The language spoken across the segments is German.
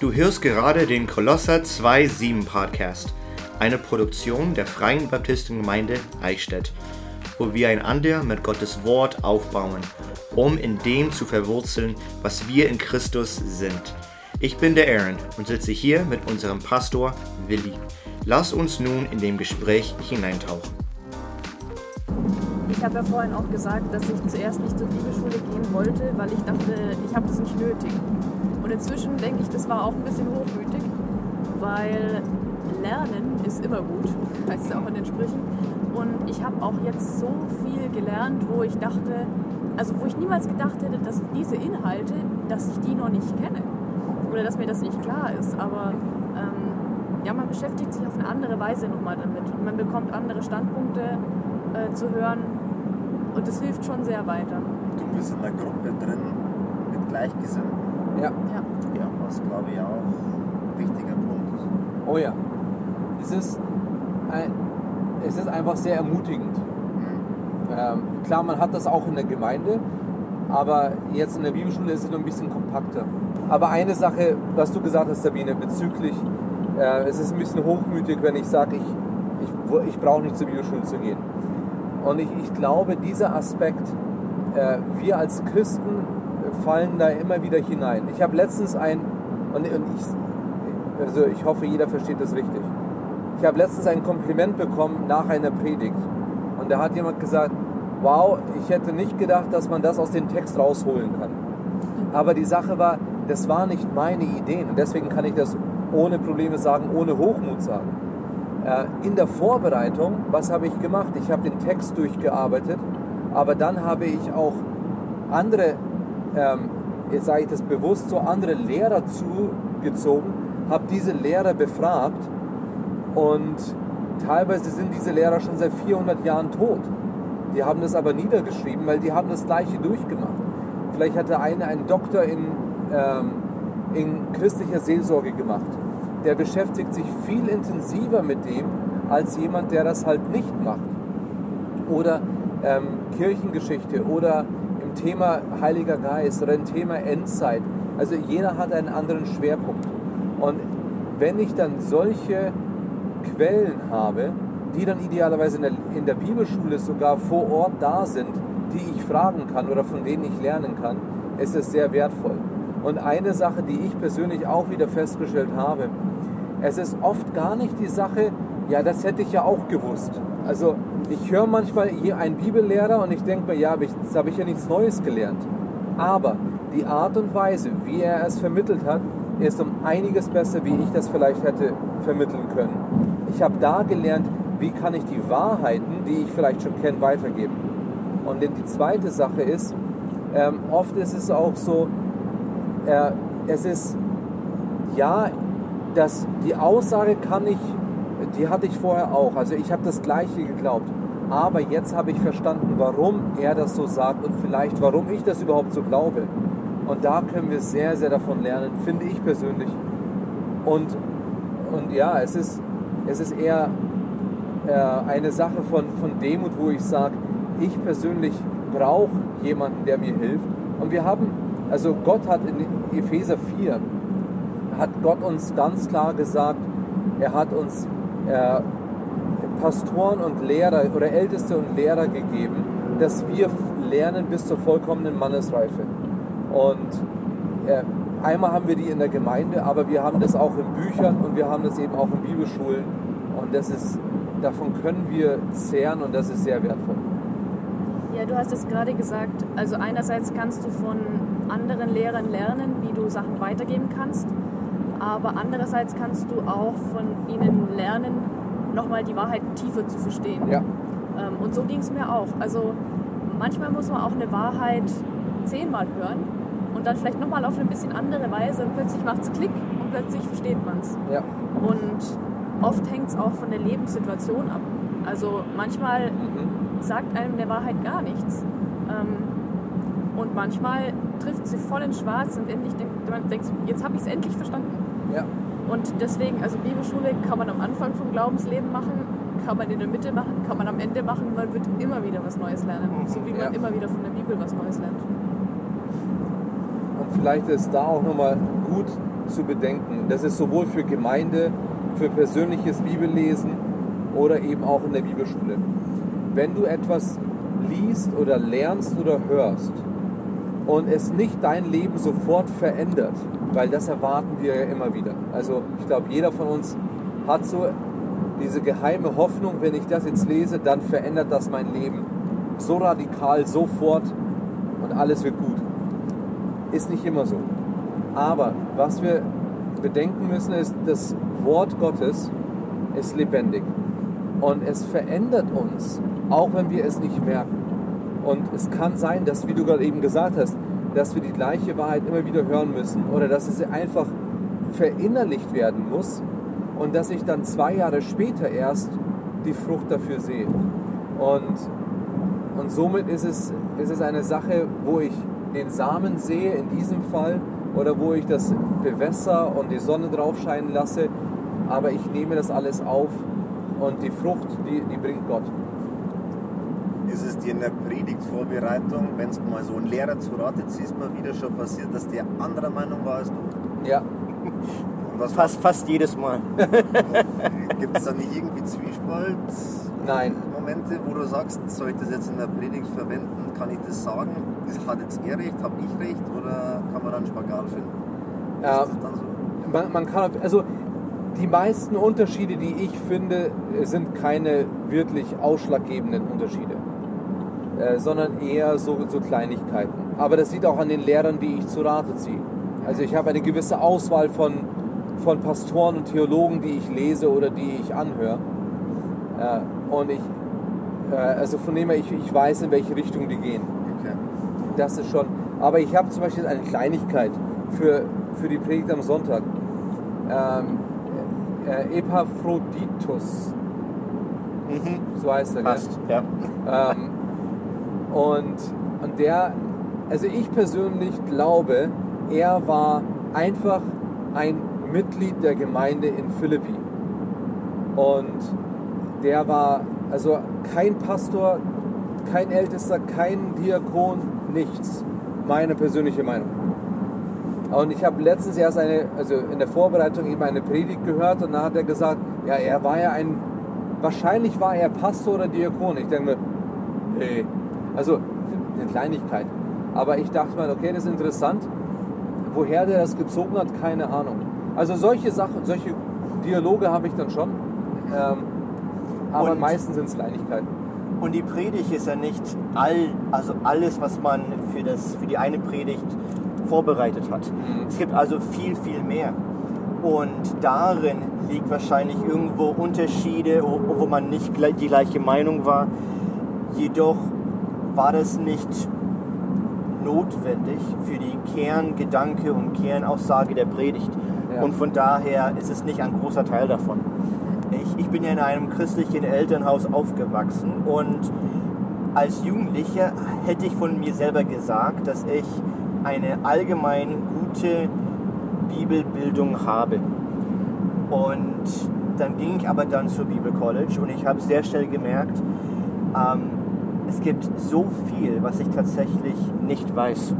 Du hörst gerade den Kolosser 2.7 Podcast, eine Produktion der Freien Baptistengemeinde Eichstätt, wo wir einander mit Gottes Wort aufbauen, um in dem zu verwurzeln, was wir in Christus sind. Ich bin der Aaron und sitze hier mit unserem Pastor Willi. Lass uns nun in dem Gespräch hineintauchen. Ich habe ja vorhin auch gesagt, dass ich zuerst nicht zur Bibelschule gehen wollte, weil ich dachte, ich habe das nicht nötig. Und inzwischen denke ich, das war auch ein bisschen hochmütig, weil Lernen ist immer gut, heißt es auch in den Sprüchen. Und ich habe auch jetzt so viel gelernt, wo ich dachte, also wo ich niemals gedacht hätte, dass diese Inhalte, dass ich die noch nicht kenne. Oder dass mir das nicht klar ist. Aber ähm, ja, man beschäftigt sich auf eine andere Weise nochmal damit. Und man bekommt andere Standpunkte äh, zu hören. Und das hilft schon sehr weiter. Du bist in einer Gruppe drin mit Gleichgesinnten. Ja. Ja. Ja, was glaube ich auch ein wichtiger Punkt ist. Oh ja. Es ist, ein, es ist einfach sehr ermutigend. Ähm, klar, man hat das auch in der Gemeinde, aber jetzt in der Bibelschule ist es noch ein bisschen kompakter. Aber eine Sache, was du gesagt hast, Sabine, bezüglich, äh, es ist ein bisschen hochmütig, wenn ich sage, ich, ich, ich brauche nicht zur Bibelschule zu gehen. Und ich, ich glaube, dieser Aspekt, äh, wir als Christen fallen da immer wieder hinein. Ich habe letztens ein, und, und ich, also ich hoffe, jeder versteht das richtig. Ich habe letztens ein Kompliment bekommen nach einer Predigt. Und da hat jemand gesagt, wow, ich hätte nicht gedacht, dass man das aus dem Text rausholen kann. Aber die Sache war, das war nicht meine Ideen. Und deswegen kann ich das ohne Probleme sagen, ohne Hochmut sagen. Äh, in der Vorbereitung, was habe ich gemacht? Ich habe den Text durchgearbeitet, aber dann habe ich auch andere, ähm, jetzt sage ich das bewusst, so andere Lehrer zugezogen, habe diese Lehrer befragt und teilweise sind diese Lehrer schon seit 400 Jahren tot. Die haben das aber niedergeschrieben, weil die haben das Gleiche durchgemacht. Vielleicht hat der eine einen Doktor in, ähm, in christlicher Seelsorge gemacht. Der beschäftigt sich viel intensiver mit dem, als jemand, der das halt nicht macht. Oder ähm, Kirchengeschichte oder im Thema Heiliger Geist oder im Thema Endzeit. Also jeder hat einen anderen Schwerpunkt. Und wenn ich dann solche Quellen habe, die dann idealerweise in der, in der Bibelschule sogar vor Ort da sind, die ich fragen kann oder von denen ich lernen kann, ist es sehr wertvoll. Und eine Sache, die ich persönlich auch wieder festgestellt habe, es ist oft gar nicht die Sache, ja, das hätte ich ja auch gewusst. Also ich höre manchmal hier einen Bibellehrer und ich denke mir, ja, jetzt habe ich ja nichts Neues gelernt. Aber die Art und Weise, wie er es vermittelt hat, ist um einiges besser, wie ich das vielleicht hätte vermitteln können. Ich habe da gelernt, wie kann ich die Wahrheiten, die ich vielleicht schon kenne, weitergeben. Und die zweite Sache ist, ähm, oft ist es auch so, äh, es ist, ja, dass die Aussage kann ich, die hatte ich vorher auch. Also ich habe das Gleiche geglaubt. Aber jetzt habe ich verstanden, warum er das so sagt und vielleicht, warum ich das überhaupt so glaube. Und da können wir sehr, sehr davon lernen, finde ich persönlich. Und, und ja, es ist, es ist eher äh, eine Sache von, von Demut, wo ich sage, ich persönlich brauche jemanden, der mir hilft. Und wir haben, also Gott hat in Epheser 4, hat Gott uns ganz klar gesagt, er hat uns äh, Pastoren und Lehrer oder Älteste und Lehrer gegeben, dass wir lernen bis zur vollkommenen Mannesreife. Und äh, einmal haben wir die in der Gemeinde, aber wir haben das auch in Büchern und wir haben das eben auch in Bibelschulen. Und das ist, davon können wir zehren und das ist sehr wertvoll. Ja, du hast es gerade gesagt. Also einerseits kannst du von anderen Lehrern lernen, wie du Sachen weitergeben kannst, aber andererseits kannst du auch von ihnen lernen, nochmal die Wahrheiten tiefer zu verstehen. Ja. Ähm, und so ging es mir auch. Also manchmal muss man auch eine Wahrheit zehnmal hören und dann vielleicht nochmal auf eine bisschen andere Weise und plötzlich macht es Klick und plötzlich versteht man es. Ja. Und oft hängt es auch von der Lebenssituation ab. Also manchmal Mhm. sagt einem der Wahrheit gar nichts. Ähm, und manchmal trifft sie voll ins Schwarz und endlich denkt man, denkt, jetzt habe ich es endlich verstanden. Und deswegen, also Bibelschule kann man am Anfang vom Glaubensleben machen, kann man in der Mitte machen, kann man am Ende machen. Man wird immer wieder was Neues lernen, so wie man Ja. immer wieder von der Bibel was Neues lernt. Und vielleicht ist da auch nochmal gut, zu bedenken. Das ist sowohl für Gemeinde, für persönliches Bibellesen oder eben auch in der Bibelschule. Wenn du etwas liest oder lernst oder hörst und es nicht dein Leben sofort verändert, weil das erwarten wir ja immer wieder. Also ich glaube, jeder von uns hat so diese geheime Hoffnung, wenn ich das jetzt lese, dann verändert das mein Leben so radikal, sofort und alles wird gut. Ist nicht immer so. Aber was wir bedenken müssen, ist, das Wort Gottes ist lebendig. Und es verändert uns, auch wenn wir es nicht merken. Und es kann sein, dass, wie du gerade eben gesagt hast, dass wir die gleiche Wahrheit immer wieder hören müssen oder dass es einfach verinnerlicht werden muss und dass ich dann zwei Jahre später erst die Frucht dafür sehe. Und, und somit ist es, ist es eine Sache, wo ich den Samen sehe in diesem Fall oder wo ich das bewässer und die Sonne drauf scheinen lasse, aber ich nehme das alles auf und die Frucht, die, die bringt Gott. Dir in der Predigtvorbereitung, wenn es mal so einen Lehrer zu Rate ziehst, mal wieder schon passiert, dass der anderer Meinung war als du? Ja. Was fast, fast jedes Mal. Gibt es da nicht irgendwie Zwiespalt? Nein. Momente, wo du sagst, soll ich das jetzt in der Predigt verwenden? Kann ich das sagen? Hat jetzt er recht, habe ich recht? Oder kann man dann Spagat finden? Ja, so? man, man kann, also die meisten Unterschiede, die ich finde, sind keine wirklich ausschlaggebenden Unterschiede, äh, sondern eher so, so Kleinigkeiten. Aber das sieht auch an den Lehrern, die ich zu Rate ziehe. Also ich habe eine gewisse Auswahl von, von Pastoren und Theologen, die ich lese oder die ich anhöre. Äh, und ich, äh, also von dem her, ich, ich weiß, in welche Richtung die gehen. Okay. Das ist schon. Aber ich habe zum Beispiel eine Kleinigkeit für, für die Predigt am Sonntag. Ähm, äh, Epaphroditus. Mhm. So heißt er, Passt, ja. ähm, und, und der, also ich persönlich glaube, er war einfach ein Mitglied der Gemeinde in Philippi. Und der war also kein Pastor, kein Ältester, kein Diakon, nichts. Meine persönliche Meinung. Und ich habe letztens erst eine, also in der Vorbereitung eben eine Predigt gehört und da hat er gesagt, ja, er war ja ein, wahrscheinlich war er Pastor oder Diakon. Ich denke mir, nee, also eine Kleinigkeit. Aber ich dachte mal, okay, das ist interessant. Woher der das gezogen hat, keine Ahnung. Also solche Sachen, solche Dialoge habe ich dann schon. Ähm, aber Und- meistens sind es Kleinigkeiten. Und die Predigt ist ja nicht all, also alles, was man für, das, für die eine Predigt vorbereitet hat. Es gibt also viel, viel mehr. Und darin liegt wahrscheinlich irgendwo Unterschiede, wo man nicht die gleiche Meinung war. Jedoch war das nicht notwendig für die Kerngedanke und Kernaussage der Predigt. Ja. Und von daher ist es nicht ein großer Teil davon. Ich, ich bin ja in einem christlichen Elternhaus aufgewachsen und als Jugendlicher hätte ich von mir selber gesagt, dass ich eine allgemein gute Bibelbildung habe. Und dann ging ich aber dann zur Bibel College und ich habe sehr schnell gemerkt, ähm, es gibt so viel, was ich tatsächlich nicht weiß.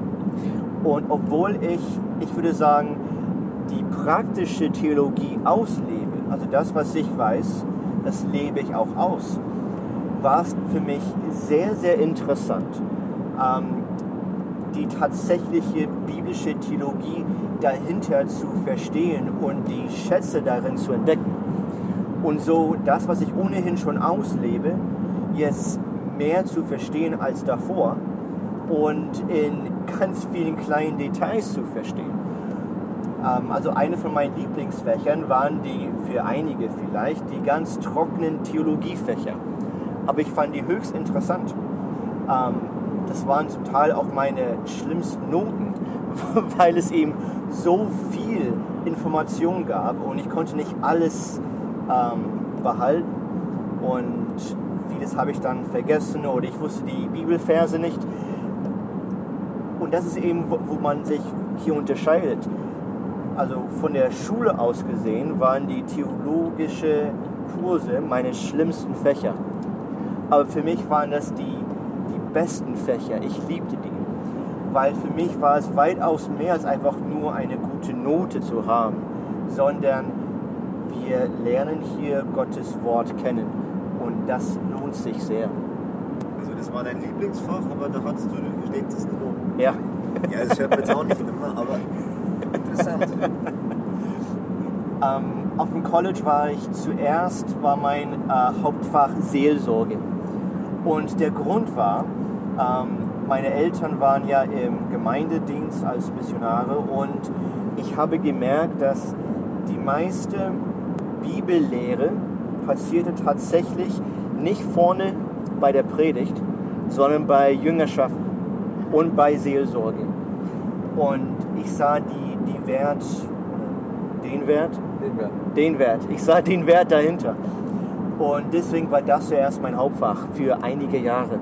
Und obwohl ich, ich würde sagen, die praktische Theologie auslebe, also das, was ich weiß, das lebe ich auch aus, war es für mich sehr, sehr interessant, ähm, die tatsächliche biblische Theologie dahinter zu verstehen und die Schätze darin zu entdecken. Und so das, was ich ohnehin schon auslebe, jetzt mehr zu verstehen als davor und in ganz vielen kleinen Details zu verstehen. Ähm, also eine von meinen Lieblingsfächern waren die, für einige vielleicht, die ganz trockenen Theologiefächer. Aber ich fand die höchst interessant. Ähm, das waren zum Teil auch meine schlimmsten Noten, weil es eben so viel Information gab und ich konnte nicht alles ähm, behalten. Und vieles habe ich dann vergessen oder ich wusste die Bibelverse nicht. Und das ist eben, wo, man sich hier unterscheidet. Also von der Schule aus gesehen waren die theologische Kurse meine schlimmsten Fächer. Aber für mich waren das die, die besten Fächer. Ich liebte die. weil für mich war es weitaus mehr als einfach nur eine gute Note zu haben, sondern wir lernen hier Gottes Wort kennen und das lohnt sich sehr. Also das war dein Lieblingsfach, aber da hattest du den schlechtesten Noten. Ja. Ja, das hört man jetzt auch nicht immer, aber interessant. Ähm, auf dem College war ich zuerst, war mein äh, Hauptfach Seelsorge. Und der Grund war, ähm, meine Eltern waren ja im Gemeindedienst als Missionare und ich habe gemerkt, dass die meiste Bibellehre passierte tatsächlich nicht vorne bei der Predigt, sondern bei Jüngerschaft und bei Seelsorge. Und ich sah die, die Wert, den Wert, Den wir. den Wert. Ich sah den Wert dahinter. Und deswegen war das zuerst mein Hauptfach für einige Jahre.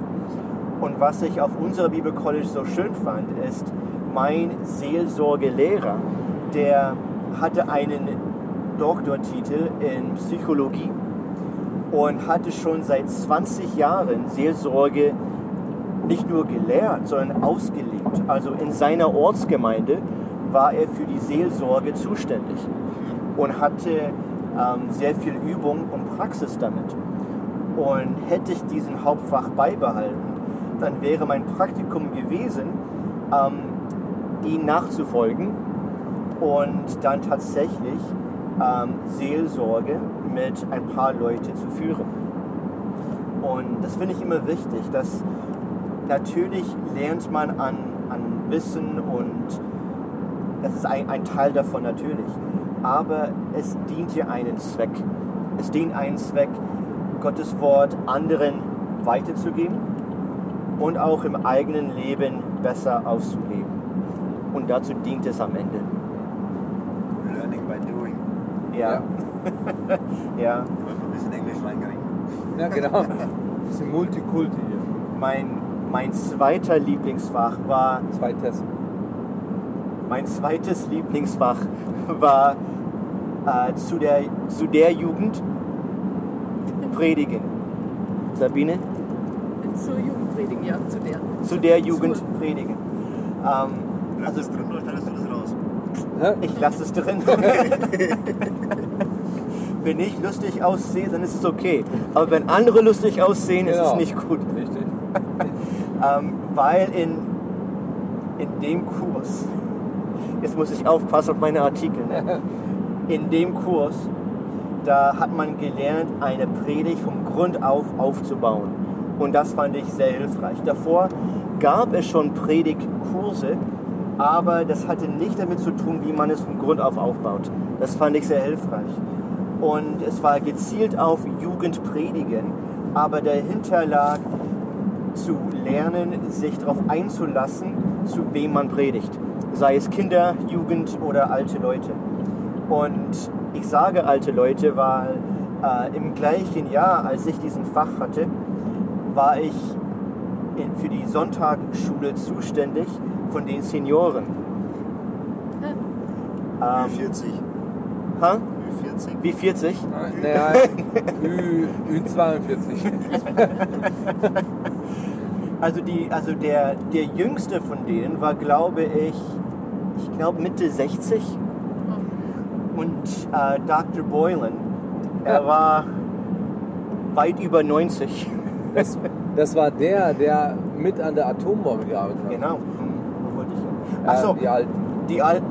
Und was ich auf unserer Bibelcollege so schön fand, ist, mein Seelsorgelehrer, der hatte einen Doktortitel in Psychologie und hatte schon seit 20 Jahren Seelsorge nicht nur gelehrt, sondern ausgelebt. Also in seiner Ortsgemeinde war er für die Seelsorge zuständig und hatte ähm, sehr viel Übung und Praxis damit. Und hätte ich diesen Hauptfach beibehalten, dann wäre mein Praktikum gewesen, ähm, ihn nachzufolgen und dann tatsächlich ähm, Seelsorge mit ein paar Leute zu führen. Und das finde ich immer wichtig, dass natürlich lernt man an, an Wissen und das ist ein, ein Teil davon natürlich. Aber es dient hier einen Zweck. Es dient einen Zweck, Gottes Wort anderen weiterzugeben und auch im eigenen Leben besser auszuleben. Und dazu dient es am Ende. Ja. ja. Wollte ein bisschen Englisch reinkriegen. Ja, genau. Das ist ein Multikulti hier. Mein, mein zweiter Lieblingsfach war Zwei Tests. Mein zweites Lieblingsfach war äh, zu, der, zu der Jugend Predigen. Sabine? Zur Jugendpredigen, ja, zu der. Zu der Jugend Predigen. Ähm, also das drin oder schneidest du das raus? Hä? ich lasse es drin. wenn ich lustig aussehe, dann ist es okay. Aber wenn andere lustig aussehen, ist es Genau. nicht gut. Richtig. Ähm, weil in, in dem Kurs, jetzt muss ich aufpassen auf meine Artikel, ne? in dem Kurs, da hat man gelernt, eine Predigt vom Grund auf aufzubauen. Und das fand ich sehr hilfreich. Davor gab es schon Predigtkurse, aber das hatte nicht damit zu tun, wie man es vom Grund auf aufbaut. Das fand ich sehr hilfreich. Und es war gezielt auf Jugendpredigen, aber dahinter lag zu lernen, sich darauf einzulassen, zu wem man predigt. Sei es Kinder, Jugend oder alte Leute. Und ich sage alte Leute, weil äh, im gleichen Jahr, als ich diesen Fach hatte, war ich in, für die Sonntagsschule zuständig von den Senioren. Ähm, Ü40. ha? Ü40. Wie 40? Naja, Ü, Ü42. Also, die, also der, der jüngste von denen war, glaube ich, ich glaube Mitte 60. Und äh, Dr. Boylan, er Ja. war weit über 90. Das, das war der, der mit an der Atombombe gearbeitet hat. Genau. Achso, Die alten. die Alten.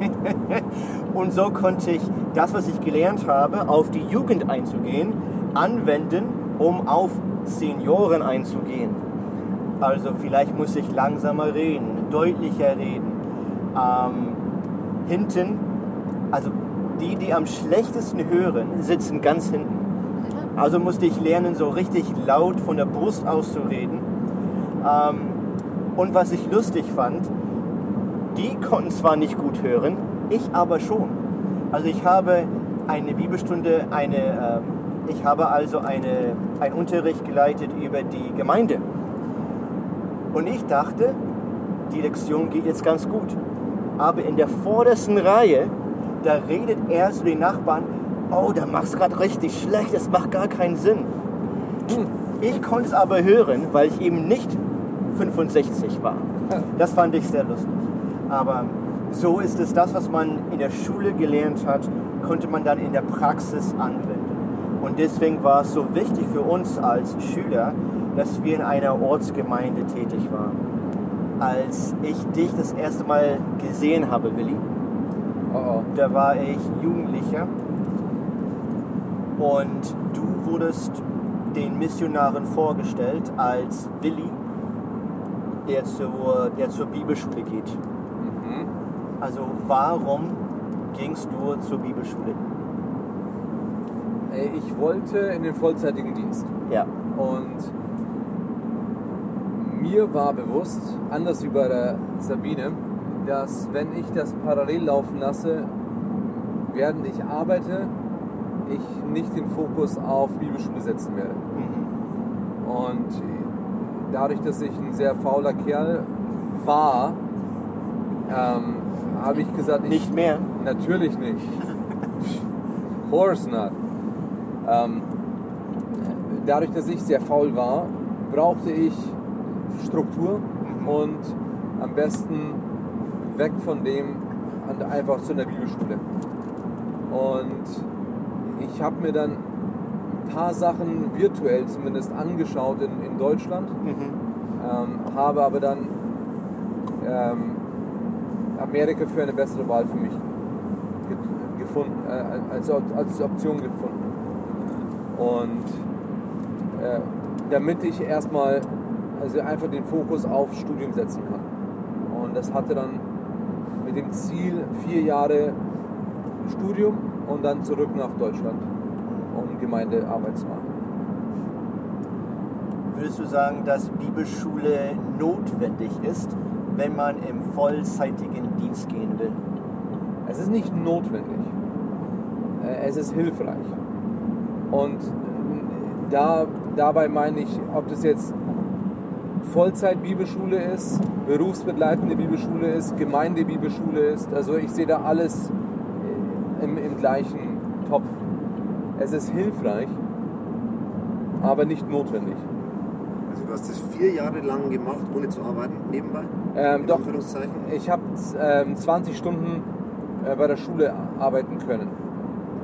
Und so konnte ich das, was ich gelernt habe, auf die Jugend einzugehen, anwenden, um auf Senioren einzugehen. Also vielleicht muss ich langsamer reden, deutlicher reden. Ähm, hinten, also die, die am schlechtesten hören, sitzen ganz hinten. Also musste ich lernen, so richtig laut von der Brust aus zu reden. Ähm, und was ich lustig fand, die konnten zwar nicht gut hören, ich aber schon. Also ich habe eine Bibelstunde, eine, ähm, ich habe also eine, einen Unterricht geleitet über die Gemeinde. Und ich dachte, die Lektion geht jetzt ganz gut. Aber in der vordersten Reihe, da redet er zu den Nachbarn, oh, da machst du gerade richtig schlecht, das macht gar keinen Sinn. Ich konnte es aber hören, weil ich eben nicht 65 war. Das fand ich sehr lustig. Aber so ist es, das, was man in der Schule gelernt hat, konnte man dann in der Praxis anwenden. Und deswegen war es so wichtig für uns als Schüler, dass wir in einer Ortsgemeinde tätig waren. Als ich dich das erste Mal gesehen habe, Willi, Oh da war ich Jugendlicher und du wurdest den Missionaren vorgestellt als Willi, der zur, der zur Bibelschule geht. Mhm. Also warum gingst du zur Bibelschule? Äh, Ich wollte in den vollzeitigen Dienst. Ja. Und mir war bewusst, anders wie bei der Sabine, dass wenn ich das parallel laufen lasse, während ich arbeite, ich nicht den Fokus auf Bibelschule setzen werde. Mhm. Und dadurch, dass ich ein sehr fauler Kerl war, ähm, habe ich gesagt, ich, Nicht mehr. Natürlich nicht. Of course not. Ähm, dadurch, dass ich sehr faul war, brauchte ich Struktur und am besten weg von dem und einfach zu einer Bibelschule. Und ich habe mir dann ein paar Sachen virtuell zumindest angeschaut in, in Deutschland, Mhm. ähm, habe aber dann ähm, Amerika für eine bessere Wahl für mich ge gefunden, äh, als, als Option gefunden. Und äh, damit ich erstmal also einfach den Fokus auf Studium setzen kann. Und das hatte dann mit dem Ziel vier Jahre Studium und dann zurück nach Deutschland, um Gemeindearbeit zu machen. Würdest du sagen, dass Bibelschule notwendig ist, wenn man im vollzeitigen Dienst gehen will? Es ist nicht notwendig. Äh, Es ist hilfreich. Und da, dabei meine ich, ob das jetzt Vollzeit-Bibelschule ist, berufsbegleitende Bibelschule ist, Gemeindebibelschule ist. Also ich sehe da alles äh, im, im gleichen Topf. Es ist hilfreich, aber nicht notwendig. Also du hast das vier Jahre lang gemacht, ohne zu arbeiten, nebenbei? Ähm, In doch, ich habe ähm, 20 Stunden äh, bei der Schule arbeiten können.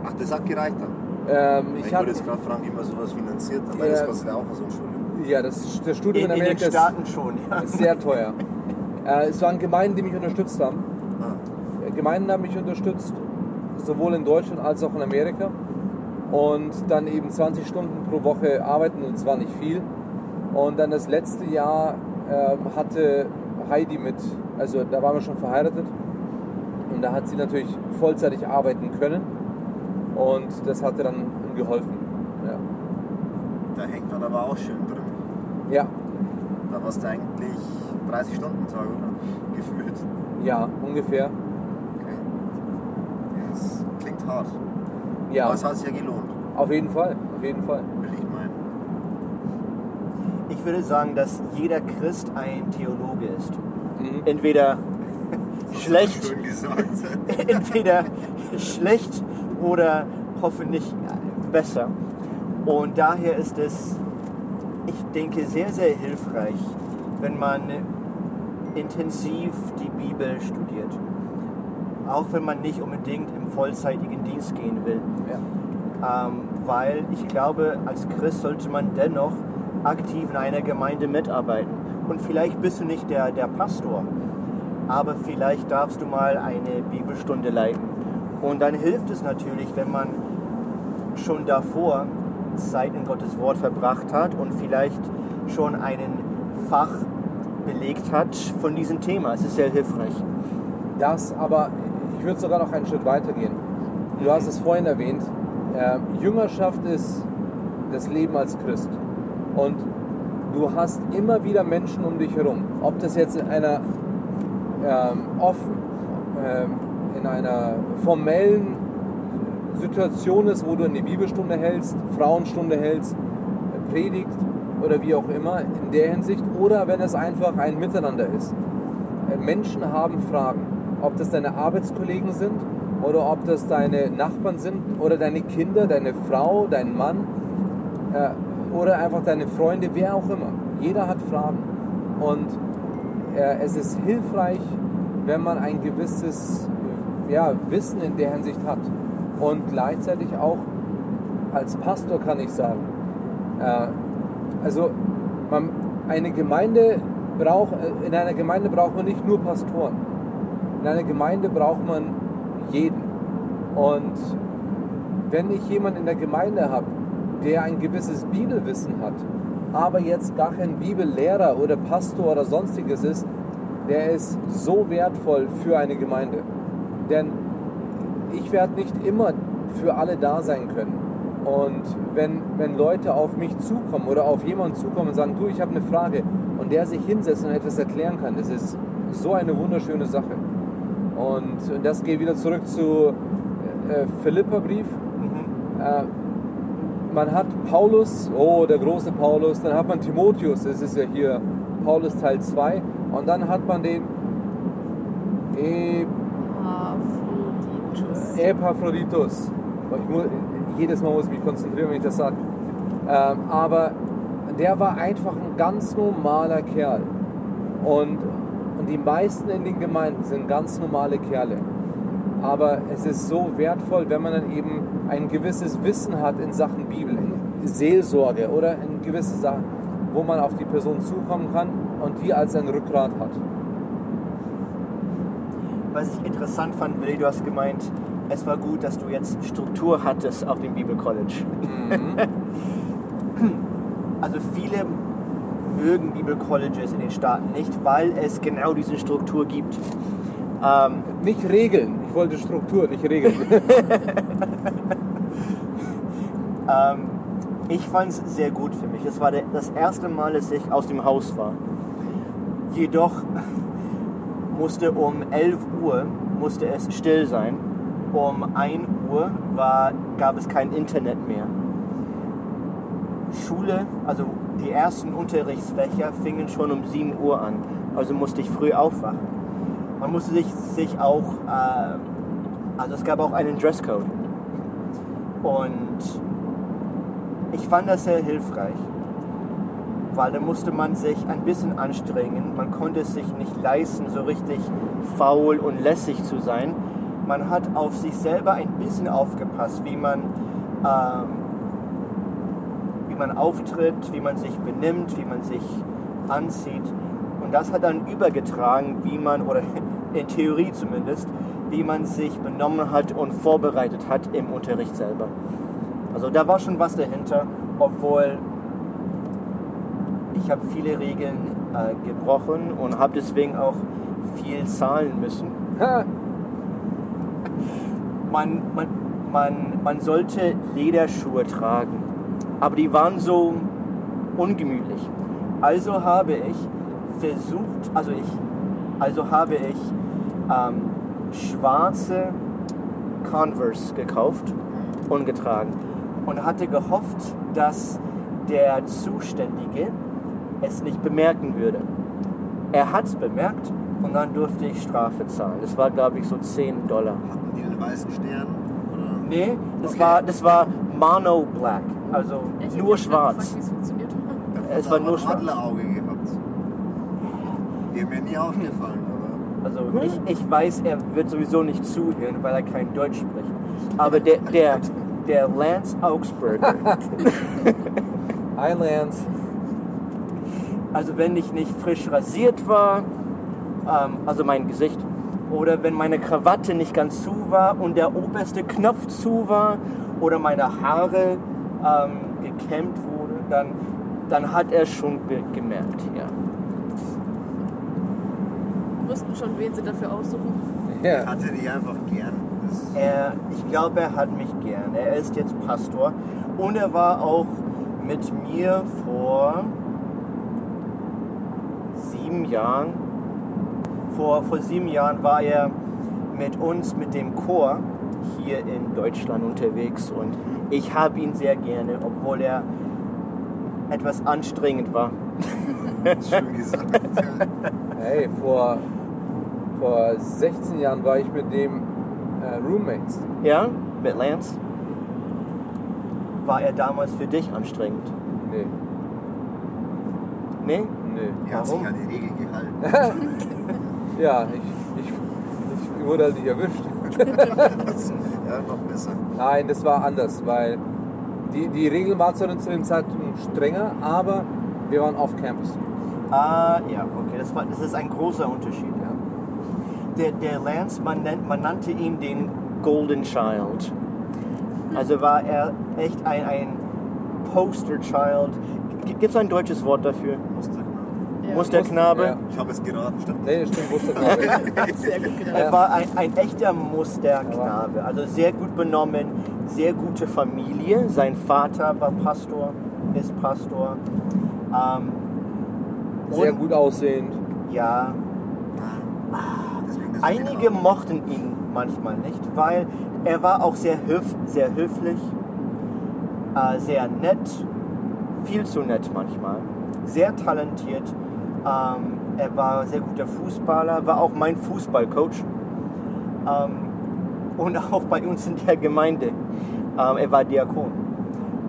Ach, das hat gereicht dann. Ähm, Ich, ich wollte jetzt gerade fragen, wie man sowas finanziert, weil Ja. das kostet ja auch so ein Studium. ja, das, das Studium In, in, in den Amerika ist, Staaten schon, ja. ist sehr teuer. Äh, es waren Gemeinden, die mich unterstützt haben. Ah, Äh, Gemeinden haben mich unterstützt, sowohl in Deutschland als auch in Amerika. Und dann eben 20 Stunden pro Woche arbeiten und zwar nicht viel. Und dann das letzte Jahr ähm, hatte Heidi mit, also da waren wir schon verheiratet. Und da hat sie natürlich vollzeitig arbeiten können. Und das hatte dann geholfen. Ja. da hängt man aber auch schön drin. ja, Da warst du eigentlich 30 Stunden Tag, oder? Gefühlt. ja, ungefähr. Okay. Das klingt hart. Ja, Aber es hat sich ja gelohnt, auf jeden Fall, auf jeden Fall. will ich. Ich würde sagen, dass jeder Christ ein Theologe ist. Mhm. Entweder schlecht, Schön gesagt. entweder schlecht oder hoffentlich besser. Und daher ist es, ich denke, sehr, sehr hilfreich, wenn man intensiv die Bibel studiert. Auch wenn man nicht unbedingt im vollzeitigen Dienst gehen will. Ja. Ähm, weil ich glaube, als Christ sollte man dennoch aktiv in einer Gemeinde mitarbeiten. Und vielleicht bist du nicht der, der Pastor, aber vielleicht darfst du mal eine Bibelstunde leiten. Und dann hilft es natürlich, wenn man schon davor Zeit in Gottes Wort verbracht hat und vielleicht schon einen Fach belegt hat von diesem Thema. Es ist sehr hilfreich. Das, aber ich würde sogar noch einen Schritt weiter gehen. Du hast es vorhin erwähnt, äh, Jüngerschaft ist das Leben als Christ. Und du hast immer wieder Menschen um dich herum. Ob das jetzt in einer ähm, offen, ähm, in einer formellen Situation ist, wo du eine Bibelstunde hältst, Frauenstunde hältst, predigt oder wie auch immer in der Hinsicht, oder wenn es einfach ein Miteinander ist. Äh, Menschen haben Fragen, ob das deine Arbeitskollegen sind oder ob das deine Nachbarn sind oder deine Kinder, deine Frau, dein Mann äh, oder einfach deine Freunde, wer auch immer. Jeder hat Fragen und äh, es ist hilfreich, wenn man ein gewisses ja, Wissen in der Hinsicht hat. Und gleichzeitig auch als Pastor kann ich sagen, äh, also man, eine Gemeinde braucht, äh, in einer Gemeinde braucht man nicht nur Pastoren. In einer Gemeinde braucht man jeden. Und wenn ich jemanden in der Gemeinde habe, der ein gewisses Bibelwissen hat, aber jetzt gar kein Bibellehrer oder Pastor oder sonstiges ist, der ist so wertvoll für eine Gemeinde. Denn ich werde nicht immer für alle da sein können. Und wenn, wenn Leute auf mich zukommen oder auf jemanden zukommen und sagen, du, ich habe eine Frage und der sich hinsetzt und etwas erklären kann, das ist so eine wunderschöne Sache. Und das geht wieder zurück zu äh, Philipperbrief. Mhm. Äh, man hat Paulus, oh, der große Paulus, dann hat man Timotheus, das ist ja hier Paulus Teil 2, und dann hat man den Epaphroditus. Epaphroditus. Muss, jedes Mal muss ich mich konzentrieren, wenn ich das sage. Ähm, aber der war einfach ein ganz normaler Kerl. Und, und die meisten in den Gemeinden sind ganz normale Kerle. Aber es ist so wertvoll, wenn man dann eben ein gewisses Wissen hat in Sachen Bibel, in Seelsorge oder in gewisse Sachen, wo man auf die Person zukommen kann und die als ein Rückgrat hat. Was ich interessant fand, Willi, du hast gemeint, es war gut, dass du jetzt Struktur hattest auf dem Bibelcollege. Mhm. also viele mögen Bibelcolleges in den Staaten nicht, weil es genau diese Struktur gibt. Ähm, nicht Regeln. Ich wollte Struktur, nicht Regeln. ähm, ich fand es sehr gut für mich. Es war das erste Mal, dass ich aus dem Haus war. Jedoch musste um 11 Uhr musste es still sein. Um 1 Uhr war, gab es kein Internet mehr. Schule, also die ersten Unterrichtsfächer fingen schon um 7 Uhr an. Also musste ich früh aufwachen. Man musste sich, sich auch, äh, also es gab auch einen Dresscode. Und ich fand das sehr hilfreich, weil da musste man sich ein bisschen anstrengen. Man konnte es sich nicht leisten, so richtig faul und lässig zu sein. Man hat auf sich selber ein bisschen aufgepasst, wie man, ähm, wie man auftritt, wie man sich benimmt, wie man sich anzieht. Und das hat dann übergetragen, wie man, oder in Theorie zumindest, wie man sich benommen hat und vorbereitet hat im Unterricht selber. Also da war schon was dahinter, obwohl ich habe viele Regeln äh, gebrochen und habe deswegen auch viel zahlen müssen. Man, man, man, man sollte Lederschuhe tragen, aber die waren so ungemütlich. Also habe ich versucht, also ich, also habe ich ähm, schwarze Converse gekauft und getragen und hatte gehofft, dass der Zuständige es nicht bemerken würde. Er hat es bemerkt und dann durfte ich Strafe zahlen. Das war, glaube ich, so 10 Dollar. Hatten die einen weißen Stern? Oder? Nee, das, okay. war, das war Mono Black, also ich nur schwarz. Gefragt, es war nur schwarz. Adlerauge gehabt. Die haben mir nie aufgefallen. Also ich, ich weiß, er wird sowieso nicht zuhören, weil er kein Deutsch spricht. Aber der, der, der Lance Augsburger. Hi Lance. Also wenn ich nicht frisch rasiert war, ähm, also mein Gesicht, oder wenn meine Krawatte nicht ganz zu war und der oberste Knopf zu war, oder meine Haare ähm, gekämmt wurden, dann, dann hat er schon gemerkt, ja wussten schon, wen sie dafür aussuchen. Ja. Hatte die einfach gern. Er, ich glaube, er hat mich gern. Er ist jetzt Pastor und er war auch mit mir vor sieben Jahren. Vor, vor sieben Jahren war er mit uns, mit dem Chor hier in Deutschland unterwegs und ich habe ihn sehr gerne, obwohl er etwas anstrengend war. Schön gesagt. Hey, vor vor 16 Jahren war ich mit dem äh, Roommates. Ja, mit Lance. War er damals für dich anstrengend? Nee. Nee? Nee. Er hat sich Warum? an die Regel gehalten. Ja, ich, ich, ich wurde halt nicht erwischt. ja, noch besser. Nein, das war anders, weil die, die Regeln waren zu dem Zeitpunkt strenger, aber wir waren auf Campus. Ah, ja, okay, das, war, das ist ein großer Unterschied. Der, der Lance, man, nennt, man nannte ihn den Golden Child. Also war er echt ein, ein Poster Child. Gibt es ein deutsches Wort dafür? Musterknabe. Ja. Musterknabe? Ja. Ich habe es geraten, stimmt. Nee, stimmt. Sehr gut Er war ein, ein echter Musterknabe, also sehr gut benommen, sehr gute Familie. Sein Vater war Pastor, ist Pastor. Ähm, Sehr gut aussehend. Ja, einige mochten ihn manchmal nicht, weil er war auch sehr, höf sehr höflich, äh, sehr nett, viel zu nett manchmal, sehr talentiert. Ähm, er war sehr guter Fußballer, war auch mein Fußballcoach. Ähm, und auch bei uns in der Gemeinde. Ähm, er war Diakon.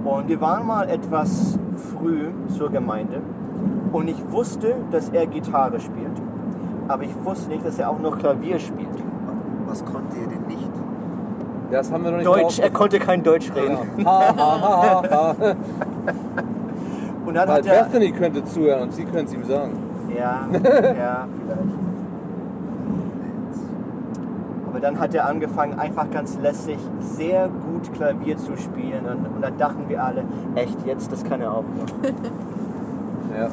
Und wir waren mal etwas früh zur Gemeinde und ich wusste, dass er Gitarre spielt, aber ich wusste nicht, dass er auch noch Klavier spielt. Was konnte er denn nicht? Das haben wir noch nicht Deutsch, er konnte kein Deutsch reden. Ja. Ha, ha, ha. Und dann Weil hat er, Bethany könnte zuhören und sie könnte es ihm sagen. ja, ja, vielleicht. Aber dann hat er angefangen, einfach ganz lässig, sehr gut Klavier zu spielen. Und, und dann dachten wir alle, echt jetzt, das kann er auch noch. Ja.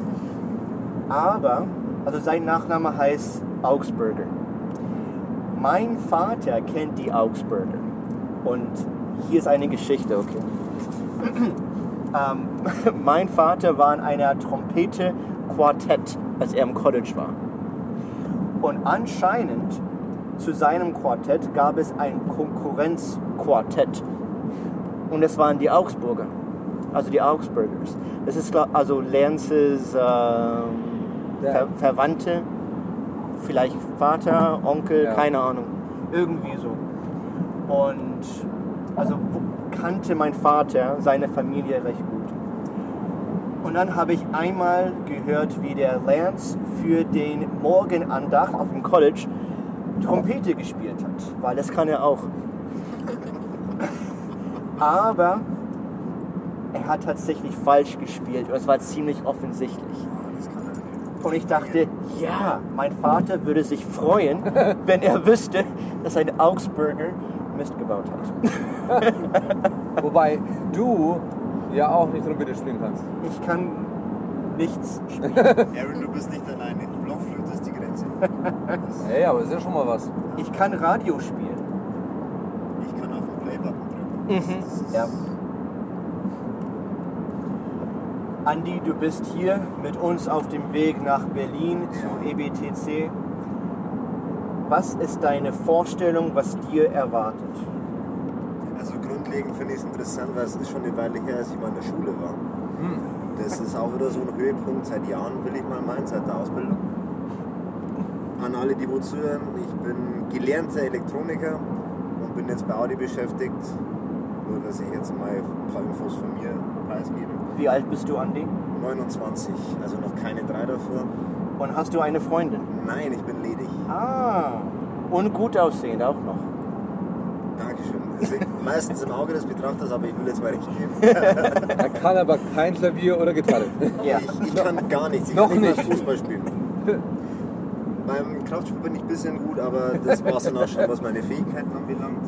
Aber, also sein Nachname heißt Augsburger. Mein Vater kennt die Augsburger. Und hier ist eine Geschichte, okay. ähm, mein Vater war in einer Trompete-Quartett, als er im College war. Und anscheinend zu seinem Quartett gab es ein Konkurrenzquartett. Und es waren die Augsburger, also die Augsburgers. Das ist also Lances ähm, Ja. Ver Verwandte, vielleicht Vater, Onkel, Ja. keine Ahnung. Irgendwie so. Und also kannte mein Vater seine Familie recht gut. Und dann habe ich einmal gehört, wie der Lance für den Morgenandacht auf dem College Trompete gespielt hat, weil das kann er auch. Aber er hat tatsächlich falsch gespielt und es war ziemlich offensichtlich. Das kann er nicht. Und ich dachte, ja, mein Vater würde sich freuen, wenn er wüsste, dass ein Augsburger Mist gebaut hat. Wobei du ja auch nicht Trompete spielen kannst. Ich kann nichts spielen. Aaron, du bist nicht alleine. Blockflöte ist die Grenze. Ey, aber das ist ja schon mal was. Ich kann Radio spielen. Ich kann auf den Playbutton drücken. Ist- Ja. Andi, du bist hier mit uns auf dem Weg nach Berlin zu EBTC. Was ist deine Vorstellung, was dir erwartet? Also grundlegend finde ich es interessant, weil es ist schon eine Weile her, als ich mal in der Schule war. Das ist auch wieder so ein Höhepunkt seit Jahren, will ich mal meinen, seit der Ausbildung. An alle, die wo zuhören, ich bin gelernter Elektroniker und bin jetzt bei Audi beschäftigt. Nur, dass ich jetzt mal ein paar Infos von mir preisgebe. Wie alt bist du, Andi? 29, also noch keine drei davor. Und hast du eine Freundin? Nein, ich bin ledig. Ah, und gut aussehend auch noch. Dankeschön. Das liegt meistens im Auge des Betrachters, aber ich will jetzt mal recht geben. Er kann aber kein Klavier oder Gitarre. Ja. Ich, ich kann gar nichts. Ich Noch kann nicht mal nicht. Fußball spielen. Beim Kraftsport bin ich ein bisschen gut, aber das war es dann auch schon, was meine Fähigkeiten anbelangt.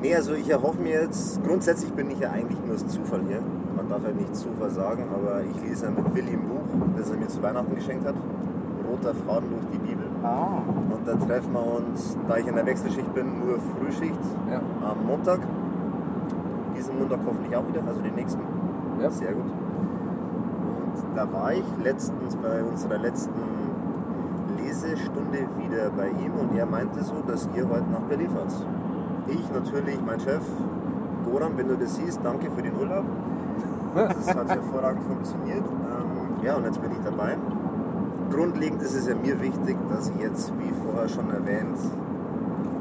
Nee, also ich erhoffe mir jetzt, grundsätzlich bin ich ja eigentlich nur als Zufall hier. Man darf ja nicht Zufall sagen, aber ich lese ja mit Willi ein Buch, das er mir zu Weihnachten geschenkt hat. Roter Faden durch die Bibel. Ah. Und da treffen wir uns, da ich in der Wechselschicht bin, nur Frühschicht Ja. am Montag. Diesen Montag hoffentlich auch wieder, also den nächsten. Ja. Sehr gut. Und da war ich letztens bei unserer letzten Lesestunde wieder bei ihm und er meinte so, dass ihr heute nach Berlin fahrt. Ich natürlich, mein Chef, Goran, wenn du das siehst, danke für den Urlaub. Das hat hervorragend funktioniert. Ähm, ja, und jetzt bin ich dabei. Grundlegend ist es ja mir wichtig, dass ich jetzt, wie vorher schon erwähnt,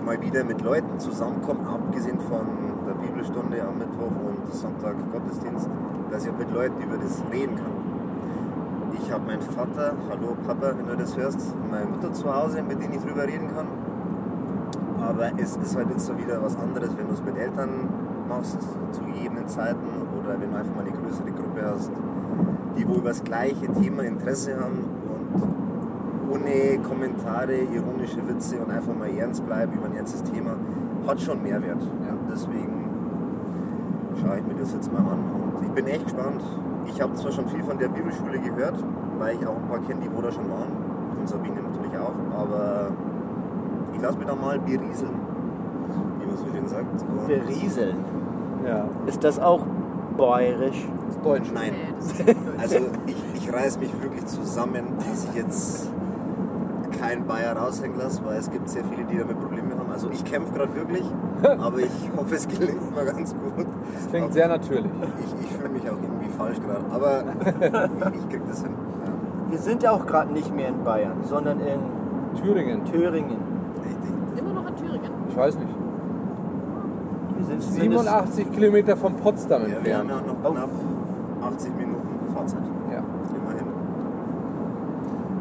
mal wieder mit Leuten zusammenkomme, abgesehen von der Bibelstunde am Mittwoch und Sonntag Gottesdienst, dass ich mit Leuten über das reden kann. ich habe meinen Vater, hallo Papa, wenn du das hörst, meine Mutter zu Hause, mit denen ich drüber reden kann. Aber es ist halt jetzt so wieder was anderes, wenn du es mit Eltern machst, zu gegebenen Zeiten, oder wenn du einfach mal eine größere Gruppe hast, die wohl über das gleiche Thema Interesse haben und ohne Kommentare, ironische Witze und einfach mal ernst bleiben über ein ernstes Thema, hat schon Mehrwert. Ja. Deswegen schaue ich mir das jetzt mal an und ich bin echt gespannt. Ich habe zwar schon viel von der Bibelschule gehört, weil ich auch ein paar kenne, die wo da schon waren und Sabine natürlich auch, aber ich lasse mich da mal berieseln, wie man so schön sagt. Und Berieseln. Ja, Ist das auch bayerisch? das ist Deutsch. Nein, Nee, das ist also ich, ich reiß mich wirklich zusammen, dass ich jetzt keinen Bayer raushängen lasse, weil es gibt sehr viele, die damit Probleme haben. Also ich kämpfe gerade wirklich, aber ich hoffe, es gelingt mir ganz gut. Das klingt sehr natürlich. Ich, ich fühle mich auch irgendwie falsch gerade, aber ich, ich krieg das hin. Ja, Wir sind ja auch gerade nicht mehr in Bayern, sondern in Thüringen. Thüringen. richtig. Immer noch in Thüringen. Ich weiß nicht. Wir sind zumindest- 87 Kilometer von Potsdam Ja, wir haben entfernt. ja auch Oh. noch knapp 80 Minuten Fahrzeit. Ja. Immerhin.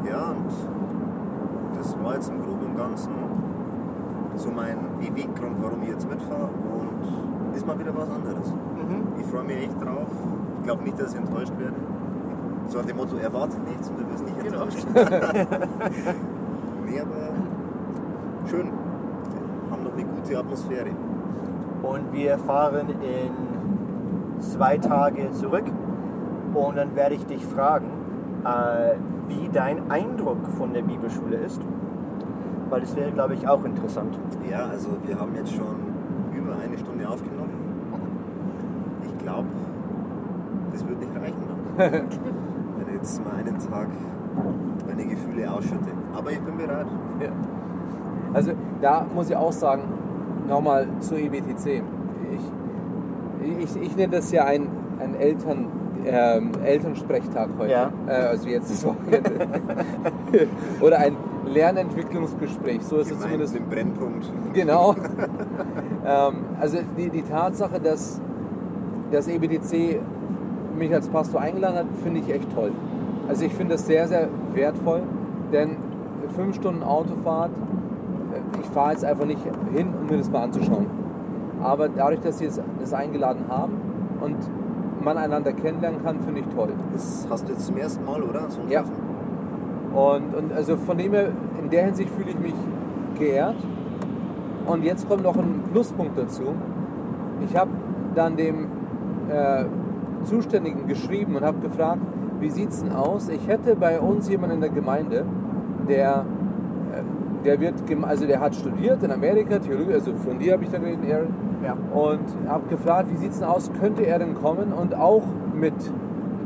Ja, und das war jetzt im Groben und Ganzen so mein Beweggrund, warum ich jetzt mitfahre. Und ist mal wieder was anderes. Mhm. Ich freue mich echt drauf. Ich glaube nicht, dass ich enttäuscht werde. So nach dem Motto, erwartet nichts und du wirst nicht Genau. enttäuscht. nee, aber schön. Gute Atmosphäre. Und wir fahren in zwei Tage zurück. Und dann werde ich dich fragen, äh, wie dein Eindruck von der Bibelschule ist. Weil das wäre, glaube ich, auch interessant. Ja, also wir haben jetzt schon über eine Stunde aufgenommen. Ich glaube, das wird nicht reichen, ne? wenn ich jetzt mal einen Tag meine Gefühle ausschütte. Aber ich bin bereit. Ja. Also da muss ich auch sagen, nochmal zur EBTC. Ich, ich, ich nenne das ja ein, ein Eltern, ähm, Elternsprechtag heute. Ja. Äh, also jetzt das Wochenende. Oder ein Lernentwicklungsgespräch. So ist es zumindest im Brennpunkt. Genau. ähm, also die, die Tatsache, dass das EBTC mich als Pastor eingeladen hat, finde ich echt toll. Also ich finde das sehr, sehr wertvoll, denn fünf Stunden Autofahrt, fahre jetzt einfach nicht hin, um mir das mal anzuschauen. Aber dadurch, dass sie das eingeladen haben und man einander kennenlernen kann, finde ich toll. Das hast du jetzt zum ersten Mal, oder? So Ja. Und, und also von dem her, in der Hinsicht fühle ich mich geehrt. Und jetzt kommt noch ein Pluspunkt dazu. Ich habe dann dem äh, Zuständigen geschrieben und habe gefragt, wie sieht es denn aus? Ich hätte bei uns jemanden in der Gemeinde, der, der wird, also der hat studiert in Amerika, Theologie, also von dir habe ich dann geredet, Aaron, Ja. und habe gefragt, wie sieht es denn aus, könnte er denn kommen und auch mit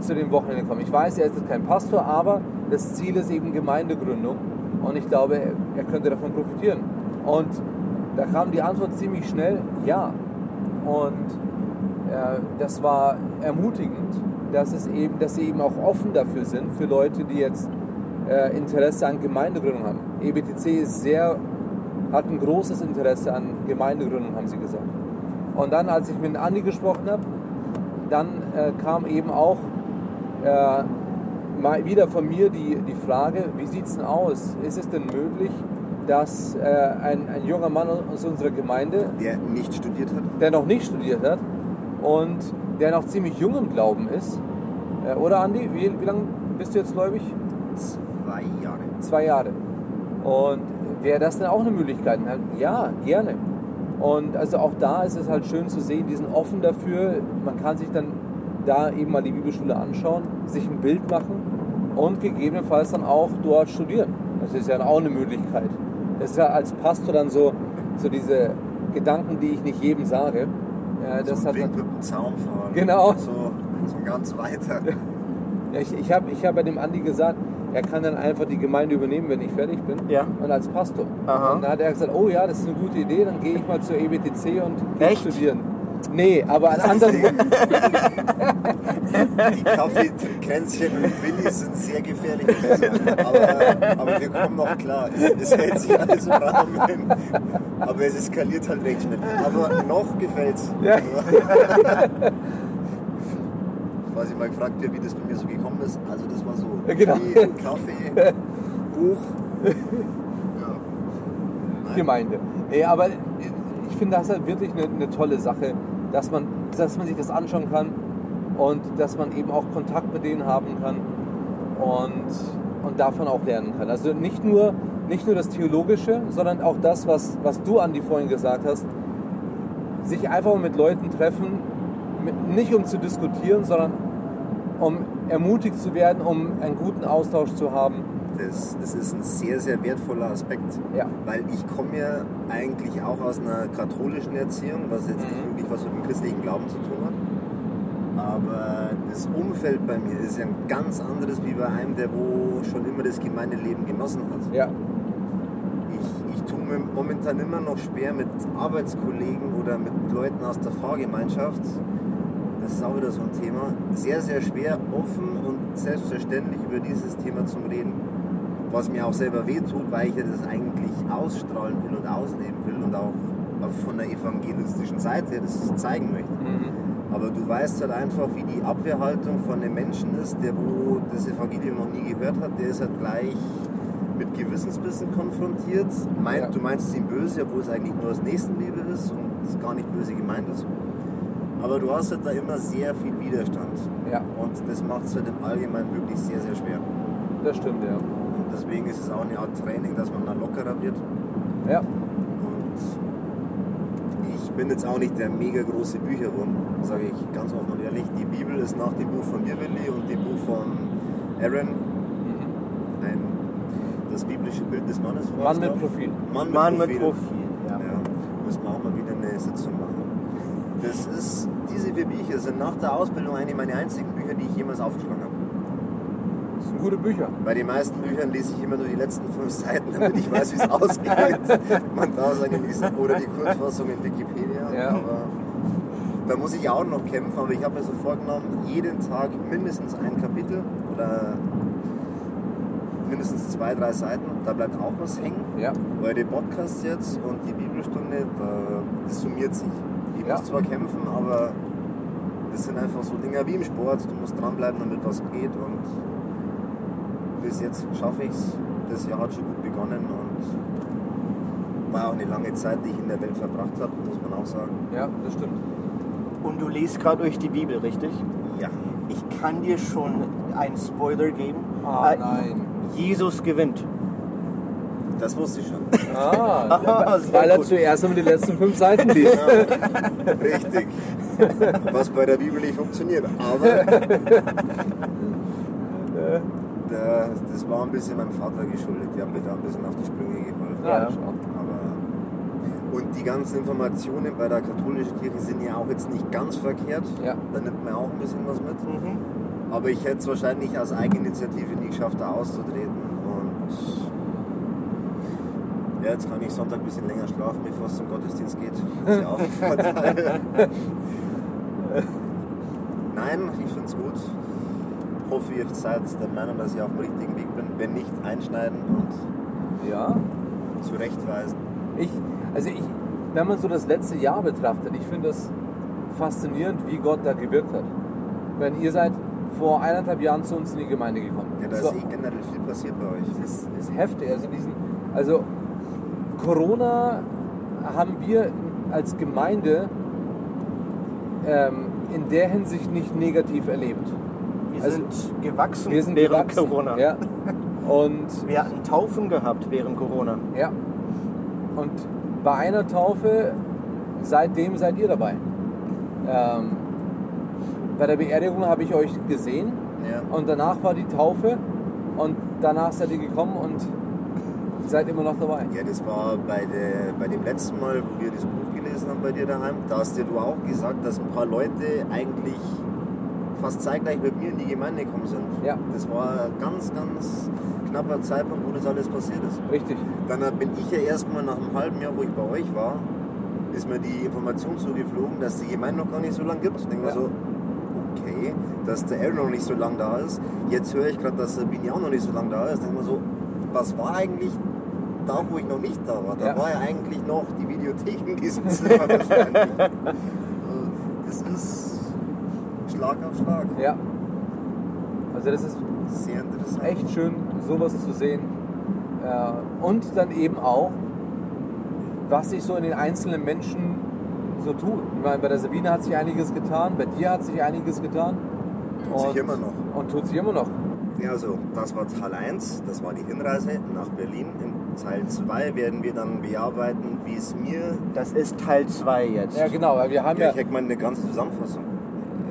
zu dem Wochenende kommen. Ich weiß, er ist jetzt kein Pastor, aber das Ziel ist eben Gemeindegründung und ich glaube, er, er könnte davon profitieren. Und da kam die Antwort ziemlich schnell, ja. Und äh, das war ermutigend, dass, es eben, dass sie eben auch offen dafür sind, für Leute, die jetzt äh, Interesse an Gemeindegründung haben. EBTC ist sehr, hat ein großes Interesse an Gemeindegründung, haben sie gesagt. Und dann, als ich mit Andi gesprochen habe, dann äh, kam eben auch äh, mal wieder von mir die, die Frage, wie sieht es denn aus? Ist es denn möglich, dass äh, ein, ein junger Mann aus unserer Gemeinde, Der nicht studiert hat. der noch nicht studiert hat und der noch ziemlich jung im Glauben ist, äh, oder Andi, wie, wie lange bist du jetzt gläubig? Zwei Jahre. Zwei Jahre. Und wäre das denn auch eine Möglichkeit? Ja, gerne. Und also auch da ist es halt schön zu sehen, die sind offen dafür. Man kann sich dann da eben mal die Bibelschule anschauen, sich ein Bild machen und gegebenenfalls dann auch dort studieren. Das ist ja auch eine Möglichkeit. Das ist ja als Pastor dann so, so diese Gedanken, die ich nicht jedem sage. Ja, das so hat dann, Weg mit dem Zaun fahren. Genau. So, so ganz weiter. ja, ich ich habe ich hab bei dem Andi gesagt, er kann dann einfach die Gemeinde übernehmen, wenn ich fertig bin. Ja. Und als Pastor. Aha. Und dann hat er gesagt, oh ja, das ist eine gute Idee, dann gehe ich mal zur EBTC und studieren. Nee, aber an anderen Die Kaffeekränzchen und Willi sind sehr gefährlich. Aber, aber wir kommen noch klar. Es, es hält sich alles im Rahmen. Aber es eskaliert halt recht schnell. Aber noch gefällt's. Ja. quasi mal gefragt wie das bei mir so gekommen ist. Also das genau. Kaffee, Buch. Ja. Gemeinde. Nee, aber ich finde das halt wirklich eine, eine tolle Sache, dass man, dass man sich das anschauen kann und dass man eben auch Kontakt mit denen haben kann und, und davon auch lernen kann. Also nicht nur, nicht nur das Theologische, sondern auch das, was, was du, Andi, vorhin gesagt hast, sich einfach mit Leuten treffen, mit, nicht um zu diskutieren, sondern um ermutigt zu werden, um einen guten Austausch zu haben. Das, das ist ein sehr, sehr wertvoller Aspekt. Ja. Weil ich komme ja eigentlich auch aus einer katholischen Erziehung, was jetzt nicht Mhm. wirklich was mit dem christlichen Glauben zu tun hat. Aber das Umfeld bei mir ist ja ein ganz anderes wie bei einem, der wo schon immer das Gemeindeleben genossen hat. Ja, Ich, ich tue mir momentan immer noch schwer mit Arbeitskollegen oder mit Leuten aus der Fahrgemeinschaft. Das ist auch wieder so ein Thema. Sehr, sehr schwer, offen und selbstverständlich über dieses Thema zu reden. Was mir auch selber wehtut, weil ich ja das eigentlich ausstrahlen will und ausleben will und auch von der evangelistischen Seite das zeigen möchte. Aber du weißt halt einfach, wie die Abwehrhaltung von einem Menschen ist, der wo das Evangelium noch nie gehört hat, der ist halt gleich mit Gewissensbissen konfrontiert. Meint, Ja. Du meinst es ihm böse, obwohl es eigentlich nur aus Nächstenliebe ist und es gar nicht böse gemeint ist. Aber du hast halt da immer sehr viel Widerstand. ja, Und das macht es halt im Allgemeinen wirklich sehr, sehr schwer. das stimmt, ja. Und deswegen ist es auch eine Art Training, dass man da lockerer wird. Ja, Und ich bin jetzt auch nicht der mega große Bücherwurm, sage ich ganz offen und ehrlich. Die Bibel ist nach dem Buch von dir, Willi, und dem Buch von Aaron Mhm. ein, das biblische Bild des Mannes. Mann mit? Profil. Mann mit Mann Profil. mit Profil. Ja. Ja, müssen wir auch mal wieder eine Sitzung machen. Das ist, vier Bücher sind nach der Ausbildung eine meiner einzigen Bücher, die ich jemals aufgeschlagen habe. Das sind gute Bücher. Bei den meisten Büchern lese ich immer nur die letzten fünf Seiten, damit ich weiß, wie es ausgeht. Man darf sagen, lesen oder die Kurzfassung in Wikipedia. Ja. Aber da muss ich auch noch kämpfen. Aber ich habe mir so vorgenommen, jeden Tag mindestens ein Kapitel oder mindestens zwei, drei Seiten. Da bleibt auch was hängen. Ja, Eure Podcasts jetzt und die Bibelstunde, da, das summiert sich. Ich Ja. muss zwar kämpfen, aber das sind einfach so Dinge wie im Sport. Du musst dranbleiben, damit was geht. Und bis jetzt schaffe ich es. Das Jahr hat schon gut begonnen und war auch eine lange Zeit, die ich in der Welt verbracht habe, muss man auch sagen. ja, das stimmt. Und du liest gerade durch die Bibel, richtig? Ja. Ich kann dir schon einen Spoiler geben. Ah, Äh, nein. Jesus gewinnt. Das wusste ich schon. Ah, Sehr weil er zuerst einmal die letzten fünf Seiten liest. Richtig. Was bei der Bibel nicht funktioniert. Aber der, das war ein bisschen meinem Vater geschuldet. Die haben mir da ein bisschen auf die Sprünge geholfen. Ja, Ja. Aber und die ganzen Informationen bei der katholischen Kirche sind ja auch jetzt nicht ganz verkehrt. Ja. Da nimmt man auch ein bisschen was mit. Mhm. Aber ich hätte es wahrscheinlich aus Eigeninitiative nie geschafft, da auszutreten. Und ja, jetzt kann ich Sonntag ein bisschen länger schlafen, bevor es zum Gottesdienst geht. Das ist ja auch ein Vorteil. Nein, ich finde es gut. Hoffe, ihr seid der Meinung, dass ich auf dem richtigen Weg bin. Wenn nicht, einschneiden und Ja, zurechtweisen. ich, also ich, wenn man so das letzte Jahr betrachtet, ich finde es faszinierend, wie Gott da gewirkt hat. Wenn ihr seid vor eineinhalb Jahren zu uns in die Gemeinde gekommen. Ja, da Das ist eh generell viel passiert bei euch. Das ist, ist heftig. Also, diesen, also Corona haben wir als Gemeinde ähm, in der Hinsicht nicht negativ erlebt. Wir Also, sind gewachsen Wir sind während gewachsen. Corona. Ja. Und, Wir hatten Taufen gehabt während Corona. ja. Und bei einer Taufe, seitdem seid ihr dabei. Ähm, bei der Beerdigung habe ich euch gesehen Ja. und danach war die Taufe und danach seid ihr gekommen und seid immer noch dabei. Ja, das war bei, der, bei dem letzten Mal, wo wir das Buch gelesen haben bei dir daheim. Da hast ja du auch gesagt, dass ein paar Leute eigentlich fast zeitgleich mit mir in die Gemeinde gekommen sind. Ja. Das war ein ganz, ganz knapper Zeitpunkt, wo das alles passiert ist. Richtig. Dann bin ich ja erstmal nach einem halben Jahr, wo ich bei euch war, ist mir die Information zugeflogen, dass die Gemeinde noch gar nicht so lange gibt. Ich denke Ja. mir so, okay, dass der Aaron noch nicht so lange da ist. Jetzt höre ich gerade, dass der Bini auch noch nicht so lange da ist. Ich denke mir so, was war eigentlich da, wo ich noch nicht da war? Da Ja. war ja eigentlich noch die Videothek in diesem Zimmer wahrscheinlich. Das ist Schlag auf Schlag. Ja. Also das ist Sehr interessant. echt schön, sowas zu sehen. Äh, Und dann eben auch, was sich so in den einzelnen Menschen so tut. Ich meine, bei der Sabine hat sich einiges getan, bei dir hat sich einiges getan. Tut sich Und- immer noch. Und tut sich immer noch. Ja, also das war Teil 1, das war die Hinreise nach Berlin. In Teil 2 werden wir dann bearbeiten, wie es mir. Das ist Teil 2 jetzt. Ja, genau, weil wir haben Ja, ja. ich hätte mal eine ganze Zusammenfassung.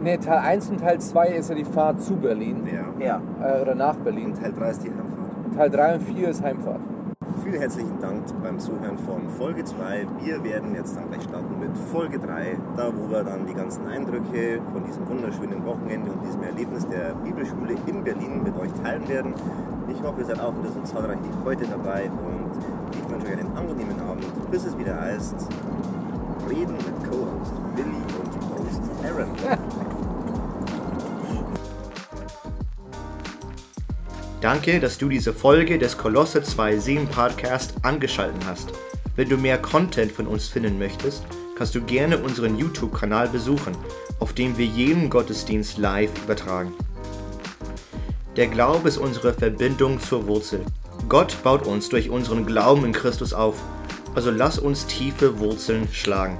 Nee, Teil 1 und Teil 2 ist ja die Fahrt zu Berlin Ja. Ja. äh, oder nach Berlin. Und Teil 3 ist die Heimfahrt. Teil 3 und 4 ist Heimfahrt. Vielen herzlichen Dank beim Zuhören von Folge 2. Wir werden jetzt dann gleich starten mit Folge 3, da wo wir dann die ganzen Eindrücke von diesem wunderschönen Wochenende und diesem Erlebnis der Bibelschule in Berlin mit euch teilen werden. Ich hoffe, ihr seid auch wieder so zahlreich wie heute dabei und ich wünsche euch einen angenehmen Abend, bis es wieder heißt Reden mit Co-Host Willi und Host Aaron. Danke, dass du diese Folge des Kolosse 2.7 Podcast angeschaltet hast. Wenn du mehr Content von uns finden möchtest, kannst du gerne unseren YouTube-Kanal besuchen, auf dem wir jeden Gottesdienst live übertragen. Der Glaube ist unsere Verbindung zur Wurzel. Gott baut uns durch unseren Glauben in Christus auf, also lass uns tiefe Wurzeln schlagen.